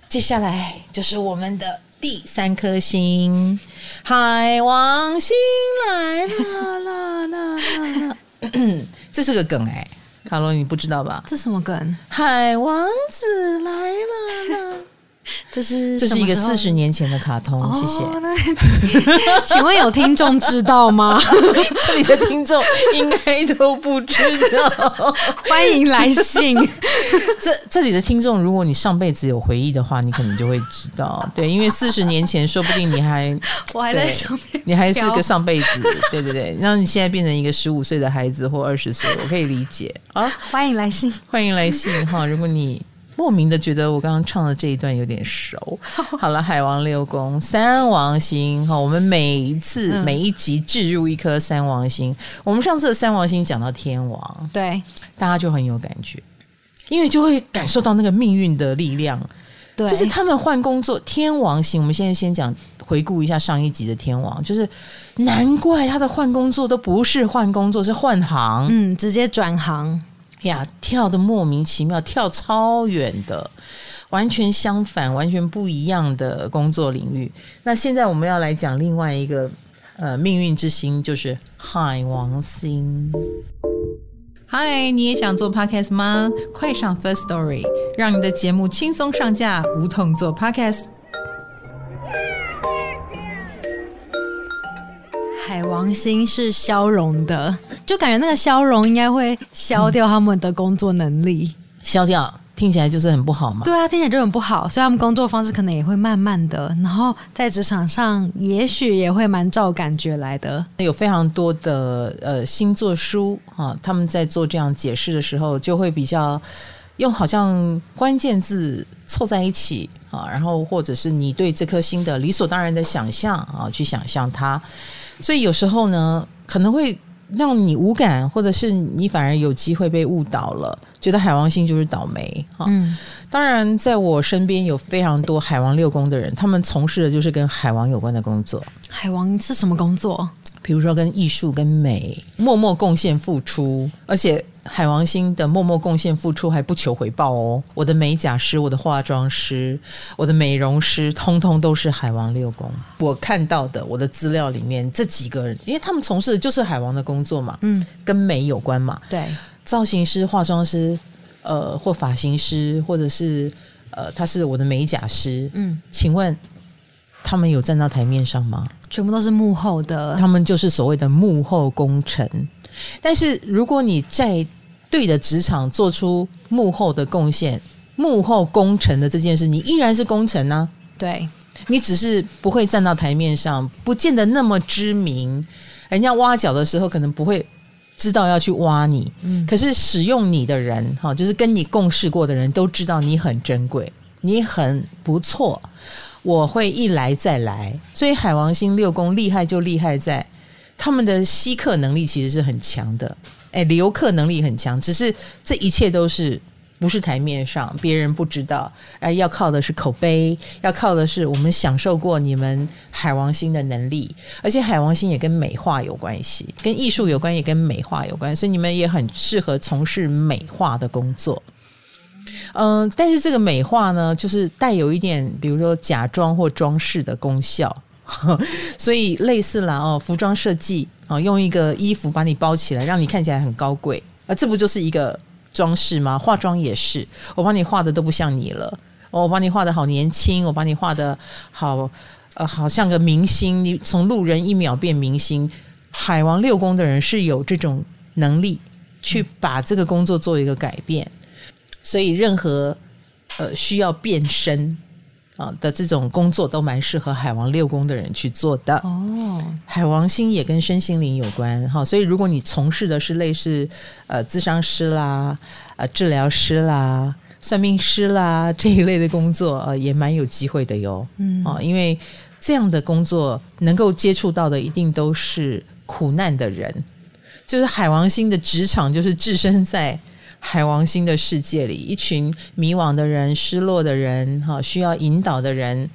接下来就是我们的第三颗星——海王星来了啦啦啦！<laughs> 这是个梗哎，卡罗你不知道吧？这什么梗？海王子来了啦！<laughs> 这是这是一个四十年前的卡通，哦、谢谢。<laughs> 请问有听众知道吗？<laughs> 这里的听众应该都不知道。欢迎来信。这这里的听众，如果你上辈子有回忆的话，你可能就会知道。对，因为四十年前，说不定你还我还在上面，你还是个上辈子。对对对，让你现在变成一个十五岁的孩子或二十岁，我可以理解啊。欢迎来信，欢迎来信哈。如果你。莫名的觉得我刚刚唱的这一段有点熟。<laughs> 好了，海王六宫三王星哈，我们每一次每一集置入一颗三王星。嗯、我们上次的三王星讲到天王，对，大家就很有感觉，因为就会感受到那个命运的力量。对，就是他们换工作，天王星。我们现在先讲回顾一下上一集的天王，就是难怪他的换工作都不是换工作，是换行，嗯，直接转行。呀，跳得莫名其妙，跳超远的，完全相反，完全不一样的工作领域。那现在我们要来讲另外一个呃命运之星，就是海王星。嗨，你也想做 Podcast 吗？快上 First Story，让你的节目轻松上架，无痛做 Podcast。海王星是消融的。就感觉那个消融应该会消掉他们的工作能力，嗯、消掉听起来就是很不好嘛。对啊，听起来就很不好，所以他们工作方式可能也会慢慢的，然后在职场上也许也会蛮照感觉来的。有非常多的呃星座书啊，他们在做这样解释的时候，就会比较用好像关键字凑在一起啊，然后或者是你对这颗星的理所当然的想象啊，去想象它，所以有时候呢，可能会让你无感，或者是你反而有机会被误导了，觉得海王星就是倒霉哈。嗯，当然，在我身边有非常多海王六宫的人，他们从事的就是跟海王有关的工作。海王是什么工作？比如说跟艺术、跟美默默贡献付出，而且海王星的默默贡献付出还不求回报哦。我的美甲师、我的化妆师、我的美容师，通通都是海王六宫。我看到的我的资料里面这几个人，因为他们从事的就是海王的工作嘛，嗯，跟美有关嘛，对，造型师、化妆师，呃，或发型师，或者是呃，他是我的美甲师，嗯，请问。他们有站到台面上吗？全部都是幕后的，他们就是所谓的幕后功臣。但是如果你在对的职场做出幕后的贡献，幕后功臣的这件事，你依然是功臣呢、啊？对，你只是不会站到台面上，不见得那么知名。人家挖角的时候，可能不会知道要去挖你。嗯，可是使用你的人，哈，就是跟你共事过的人都知道你很珍贵，你很不错。我会一来再来，所以海王星六宫厉害就厉害在他们的吸客能力其实是很强的，哎，留客能力很强，只是这一切都是不是台面上，别人不知道，哎，要靠的是口碑，要靠的是我们享受过你们海王星的能力，而且海王星也跟美化有关系，跟艺术有关，也跟美化有关，所以你们也很适合从事美化的工作。嗯，但是这个美化呢，就是带有一点，比如说假装或装饰的功效，<laughs> 所以类似啦哦，服装设计啊，用一个衣服把你包起来，让你看起来很高贵啊，这不就是一个装饰吗？化妆也是，我把你画的都不像你了，我把你画的好年轻，我把你画的好，呃，好像个明星，你从路人一秒变明星。海王六宫的人是有这种能力去把这个工作做一个改变。所以，任何呃需要变身啊的这种工作，都蛮适合海王六宫的人去做的。哦，海王星也跟身心灵有关哈，所以如果你从事的是类似呃咨商师啦、呃治疗师啦、算命师啦 <laughs> 这一类的工作，呃也蛮有机会的哟。嗯，啊，因为这样的工作能够接触到的，一定都是苦难的人，就是海王星的职场，就是置身在。海王星的世界里，一群迷惘的人、失落的人，哈，需要引导的人，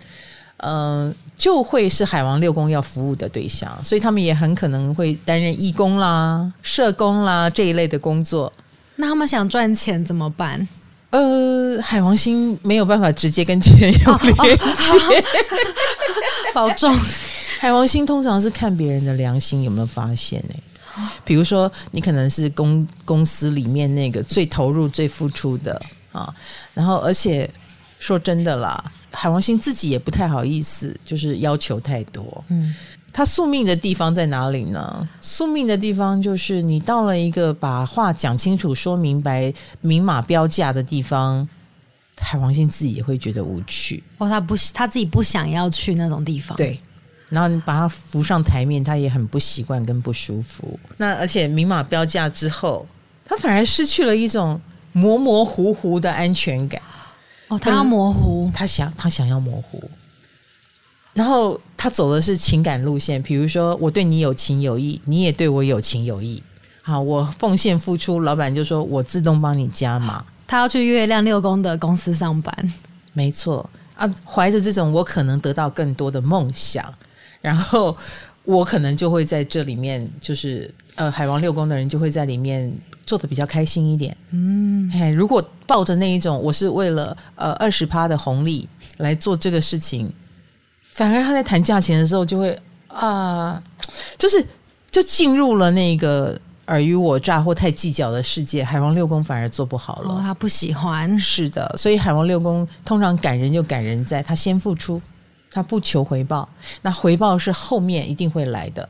嗯、呃，就会是海王六宫要服务的对象，所以他们也很可能会担任义工啦、社工啦这一类的工作。那他们想赚钱怎么办？呃，海王星没有办法直接跟钱有连接，哦哦、<laughs> <laughs> 保重。海王星通常是看别人的良心，有没有发现呢？比如说，你可能是公公司里面那个最投入、最付出的啊，然后而且说真的啦，海王星自己也不太好意思，就是要求太多。嗯，他宿命的地方在哪里呢？宿命的地方就是你到了一个把话讲清楚、说明白、明码标价的地方，海王星自己也会觉得无趣。哦，他不，他自己不想要去那种地方。对。然后你把他扶上台面，他也很不习惯跟不舒服。那而且明码标价之后，他反而失去了一种模模糊糊的安全感。哦，他要模糊，他想他想要模糊。然后他走的是情感路线，比如说我对你有情有义，你也对我有情有义。好，我奉献付出，老板就说我自动帮你加码。他要去月亮六宫的公司上班，没错啊，怀着这种我可能得到更多的梦想。然后我可能就会在这里面，就是呃，海王六宫的人就会在里面做的比较开心一点。嗯，嘿，如果抱着那一种我是为了呃二十趴的红利来做这个事情，反而他在谈价钱的时候就会啊，就是就进入了那个尔虞我诈或太计较的世界。海王六宫反而做不好了，哦，他不喜欢。是的，所以海王六宫通常感人就感人在他先付出。他不求回报，那回报是后面一定会来的。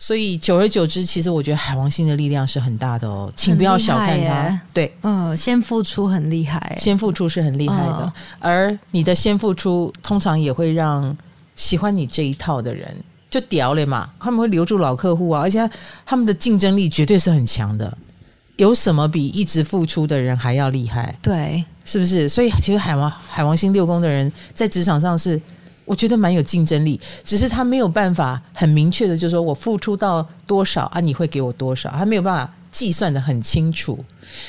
所以久而久之，其实我觉得海王星的力量是很大的哦，请不要小看它。对，嗯，先付出很厉害，先付出是很厉害的。嗯、而你的先付出，通常也会让喜欢你这一套的人就屌了嘛，他们会留住老客户啊，而且他们的竞争力绝对是很强的。有什么比一直付出的人还要厉害？对，是不是？所以其实海王海王星六宫的人在职场上是。我觉得蛮有竞争力，只是他没有办法很明确的，就是说我付出到多少啊，你会给我多少，他没有办法计算得很清楚。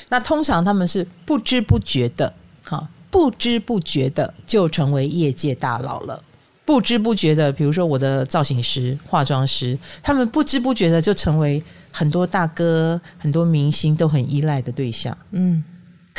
那通常他们是不知不觉的，哈，不知不觉的就成为业界大佬了。不知不觉的，比如说我的造型师、化妆师，他们不知不觉的就成为很多大哥、很多明星都很依赖的对象。嗯。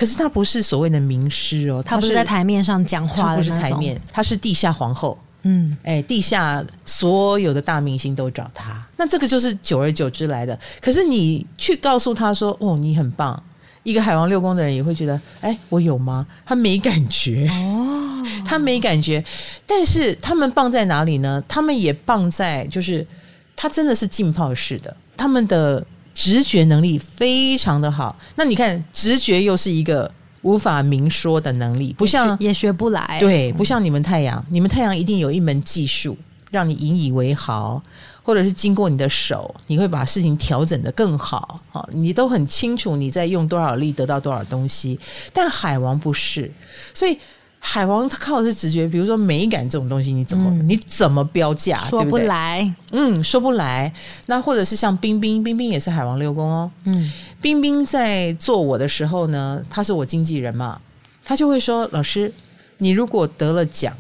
可是他不是所谓的名师哦，他不是在台面上讲话的，不是台面，他是地下皇后。嗯，哎，地下所有的大明星都找他，那这个就是久而久之来的。可是你去告诉他说：“哦，你很棒。”一个海王六宫的人也会觉得：“哎，我有吗？”他没感觉哦，<laughs> 他没感觉。但是他们棒在哪里呢？他们也棒在就是他真的是浸泡式的，他们的。直觉能力非常的好，那你看，直觉又是一个无法明说的能力，不像也学不来，对，不像你们太阳，你们太阳一定有一门技术，让你引以为豪，或者是经过你的手，你会把事情调整的更好，啊，你都很清楚你在用多少力得到多少东西，但海王不是，所以。海王他靠的是直觉，比如说美感这种东西，你怎么、嗯、你怎么标价？说不来，对不对？嗯，说不来。那或者是像冰冰，冰冰也是海王六宫哦。嗯，冰冰在做我的时候呢，他是我经纪人嘛，他就会说：“老师，你如果得了奖，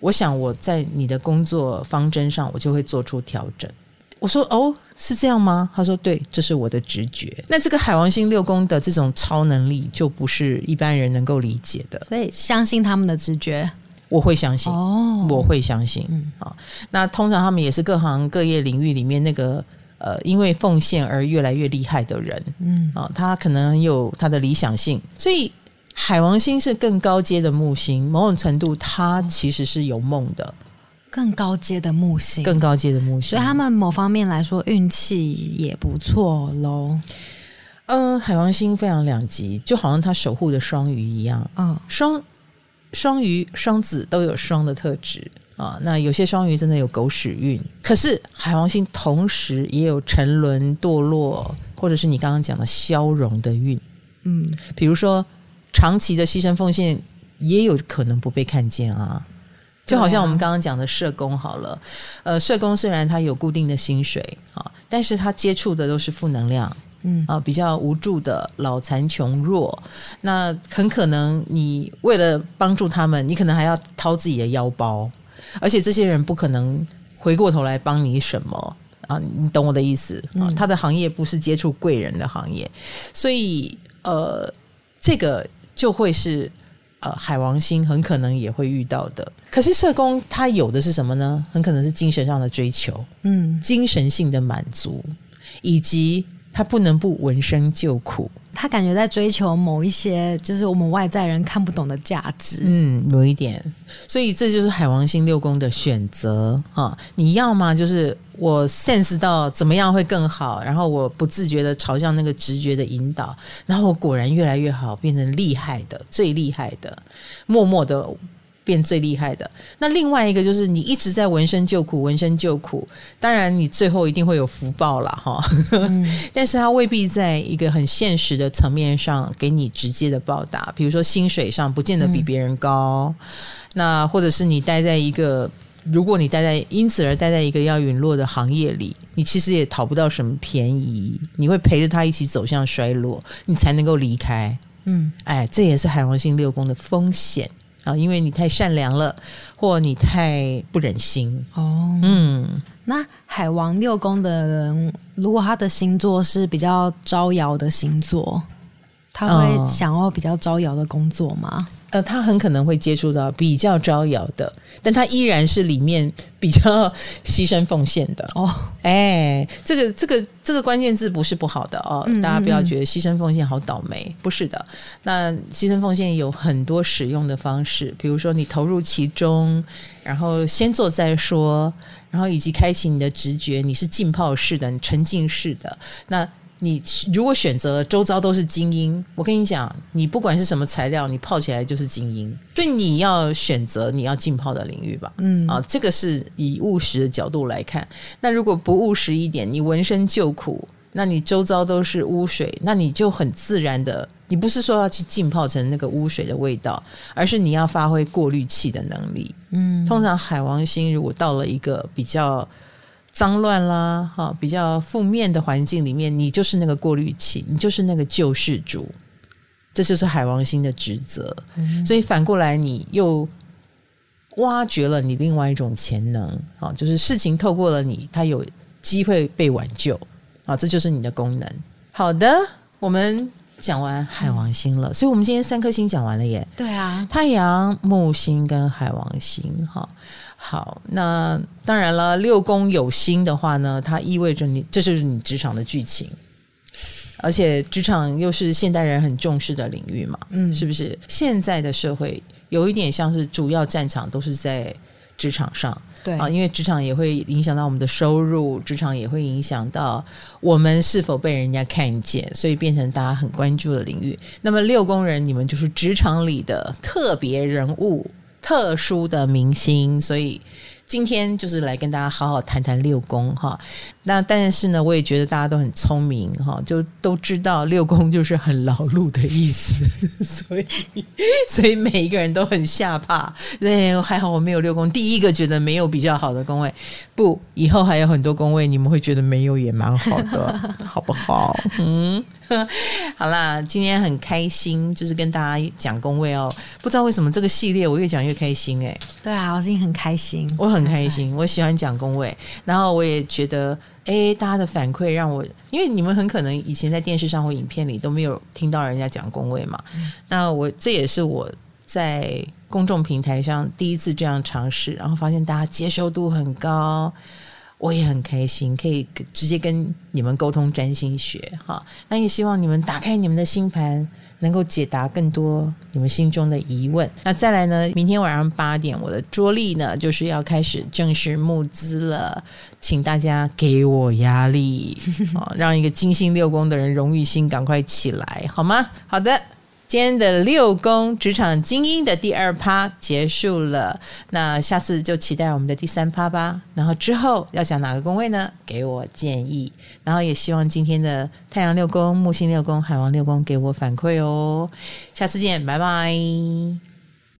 我想我在你的工作方针上，我就会做出调整。”我说：“哦。”是这样吗？他说：“对，这是我的直觉。那这个海王星六宫的这种超能力，就不是一般人能够理解的。所以，相信他们的直觉，我会相信。哦，我会相信。嗯，好。那通常他们也是各行各业领域里面那个呃，因为奉献而越来越厉害的人。嗯，啊，他可能有他的理想性。所以，海王星是更高阶的木星，某种程度，它其实是有梦的。”更高阶的木星，更高阶的木星，所以他们某方面来说运气也不错喽。嗯，海王星非常两极，就好像他守护的双鱼一样。嗯，双双鱼、双子都有双的特质啊。那有些双鱼真的有狗屎运，可是海王星同时也有沉沦堕落，或者是你刚刚讲的消融的运。嗯，比如说长期的牺牲奉献，也有可能不被看见啊。就好像我们刚刚讲的社工好了，呃，社工虽然他有固定的薪水啊，但是他接触的都是负能量，嗯啊，比较无助的老残穷弱，那很可能你为了帮助他们，你可能还要掏自己的腰包，而且这些人不可能回过头来帮你什么啊，你懂我的意思啊？他的行业不是接触贵人的行业，所以呃，这个就会是。呃，海王星很可能也会遇到的。可是社工他有的是什么呢？很可能是精神上的追求，嗯，精神性的满足，以及他不能不闻声救苦。他感觉在追求某一些，就是我们外在人看不懂的价值。嗯，有一点。所以这就是海王星六宫的选择啊！你要么就是我 sense 到怎么样会更好，然后我不自觉的朝向那个直觉的引导，然后我果然越来越好，变成厉害的、最厉害的，默默的。变最厉害的。那另外一个就是你一直在闻声救苦，闻声救苦，当然你最后一定会有福报了哈。嗯、<laughs> 但是它未必在一个很现实的层面上给你直接的报答，比如说薪水上不见得比别人高。嗯、那或者是你待在一个，如果你待在因此而待在一个要陨落的行业里，你其实也讨不到什么便宜，你会陪着他一起走向衰落，你才能够离开。嗯，哎，这也是海王星六宫的风险。啊，因为你太善良了，或你太不忍心哦。嗯，那海王六宫的人，如果他的星座是比较招摇的星座，他会想要比较招摇的工作吗？呃，他很可能会接触到比较招摇的，但他依然是里面比较牺牲奉献的哦。哎，这个这个这个关键字不是不好的哦，嗯嗯，大家不要觉得牺牲奉献好倒霉，不是的。那牺牲奉献有很多使用的方式，比如说你投入其中，然后先做再说，然后以及开启你的直觉，你是浸泡式的，你沉浸式的那。你如果选择周遭都是精英，我跟你讲，你不管是什么材料，你泡起来就是精英。所以你要选择你要浸泡的领域吧。嗯啊，这个是以务实的角度来看。那如果不务实一点，你闻声救苦，那你周遭都是污水，那你就很自然的，你不是说要去浸泡成那个污水的味道，而是你要发挥过滤器的能力。嗯，通常海王星如果到了一个比较脏乱啦，哈，比较负面的环境里面，你就是那个过滤器，你就是那个救世主，这就是海王星的职责。嗯，所以反过来，你又挖掘了你另外一种潜能，啊，就是事情透过了你，它有机会被挽救。啊，这就是你的功能。好的，我们讲完海王星了，所以我们今天三颗星讲完了耶。对啊，太阳、木星跟海王星。哈，好，那当然了，六宫有心的话呢，它意味着你，这就是你职场的剧情，而且职场又是现代人很重视的领域嘛，嗯，是不是？现在的社会有一点像是主要战场都是在职场上。对啊，因为职场也会影响到我们的收入，职场也会影响到我们是否被人家看见，所以变成大家很关注的领域。那么六宫人，你们就是职场里的特别人物、特殊的明星，所以。今天就是来跟大家好好谈谈六宫哈，那但是呢，我也觉得大家都很聪明哈，就都知道六宫就是很劳碌的意思，<laughs> 所以所以每一个人都很吓怕。对，还好我没有六宫，第一个觉得没有比较好的宫位，不，以后还有很多宫位，你们会觉得没有也蛮好的，<laughs> 好不好？嗯。<laughs> 好啦，今天很开心，就是跟大家讲工位哦。不知道为什么这个系列我越讲越开心哎、欸。对啊，我今天很开心，我很开心，<laughs> 我喜欢讲工位。然后我也觉得，哎，大家的反馈让我，因为你们很可能以前在电视上或影片里都没有听到人家讲工位嘛。嗯、那我这也是我在公众平台上第一次这样尝试，然后发现大家接受度很高。我也很开心，可以直接跟你们沟通占星学哈。那也希望你们打开你们的星盘，能够解答更多你们心中的疑问。那再来呢，明天晚上八点，我的桌历呢就是要开始正式募资了，请大家给我压力，<laughs> 让一个金星六宫的人荣誉心赶快起来，好吗？好的。今天的六宫职场精英的第二趴结束了，那下次就期待我们的第三趴吧。然后之后要讲哪个宫位呢？给我建议。然后也希望今天的太阳六宫、木星六宫、海王六宫给我反馈哦。下次见，拜拜。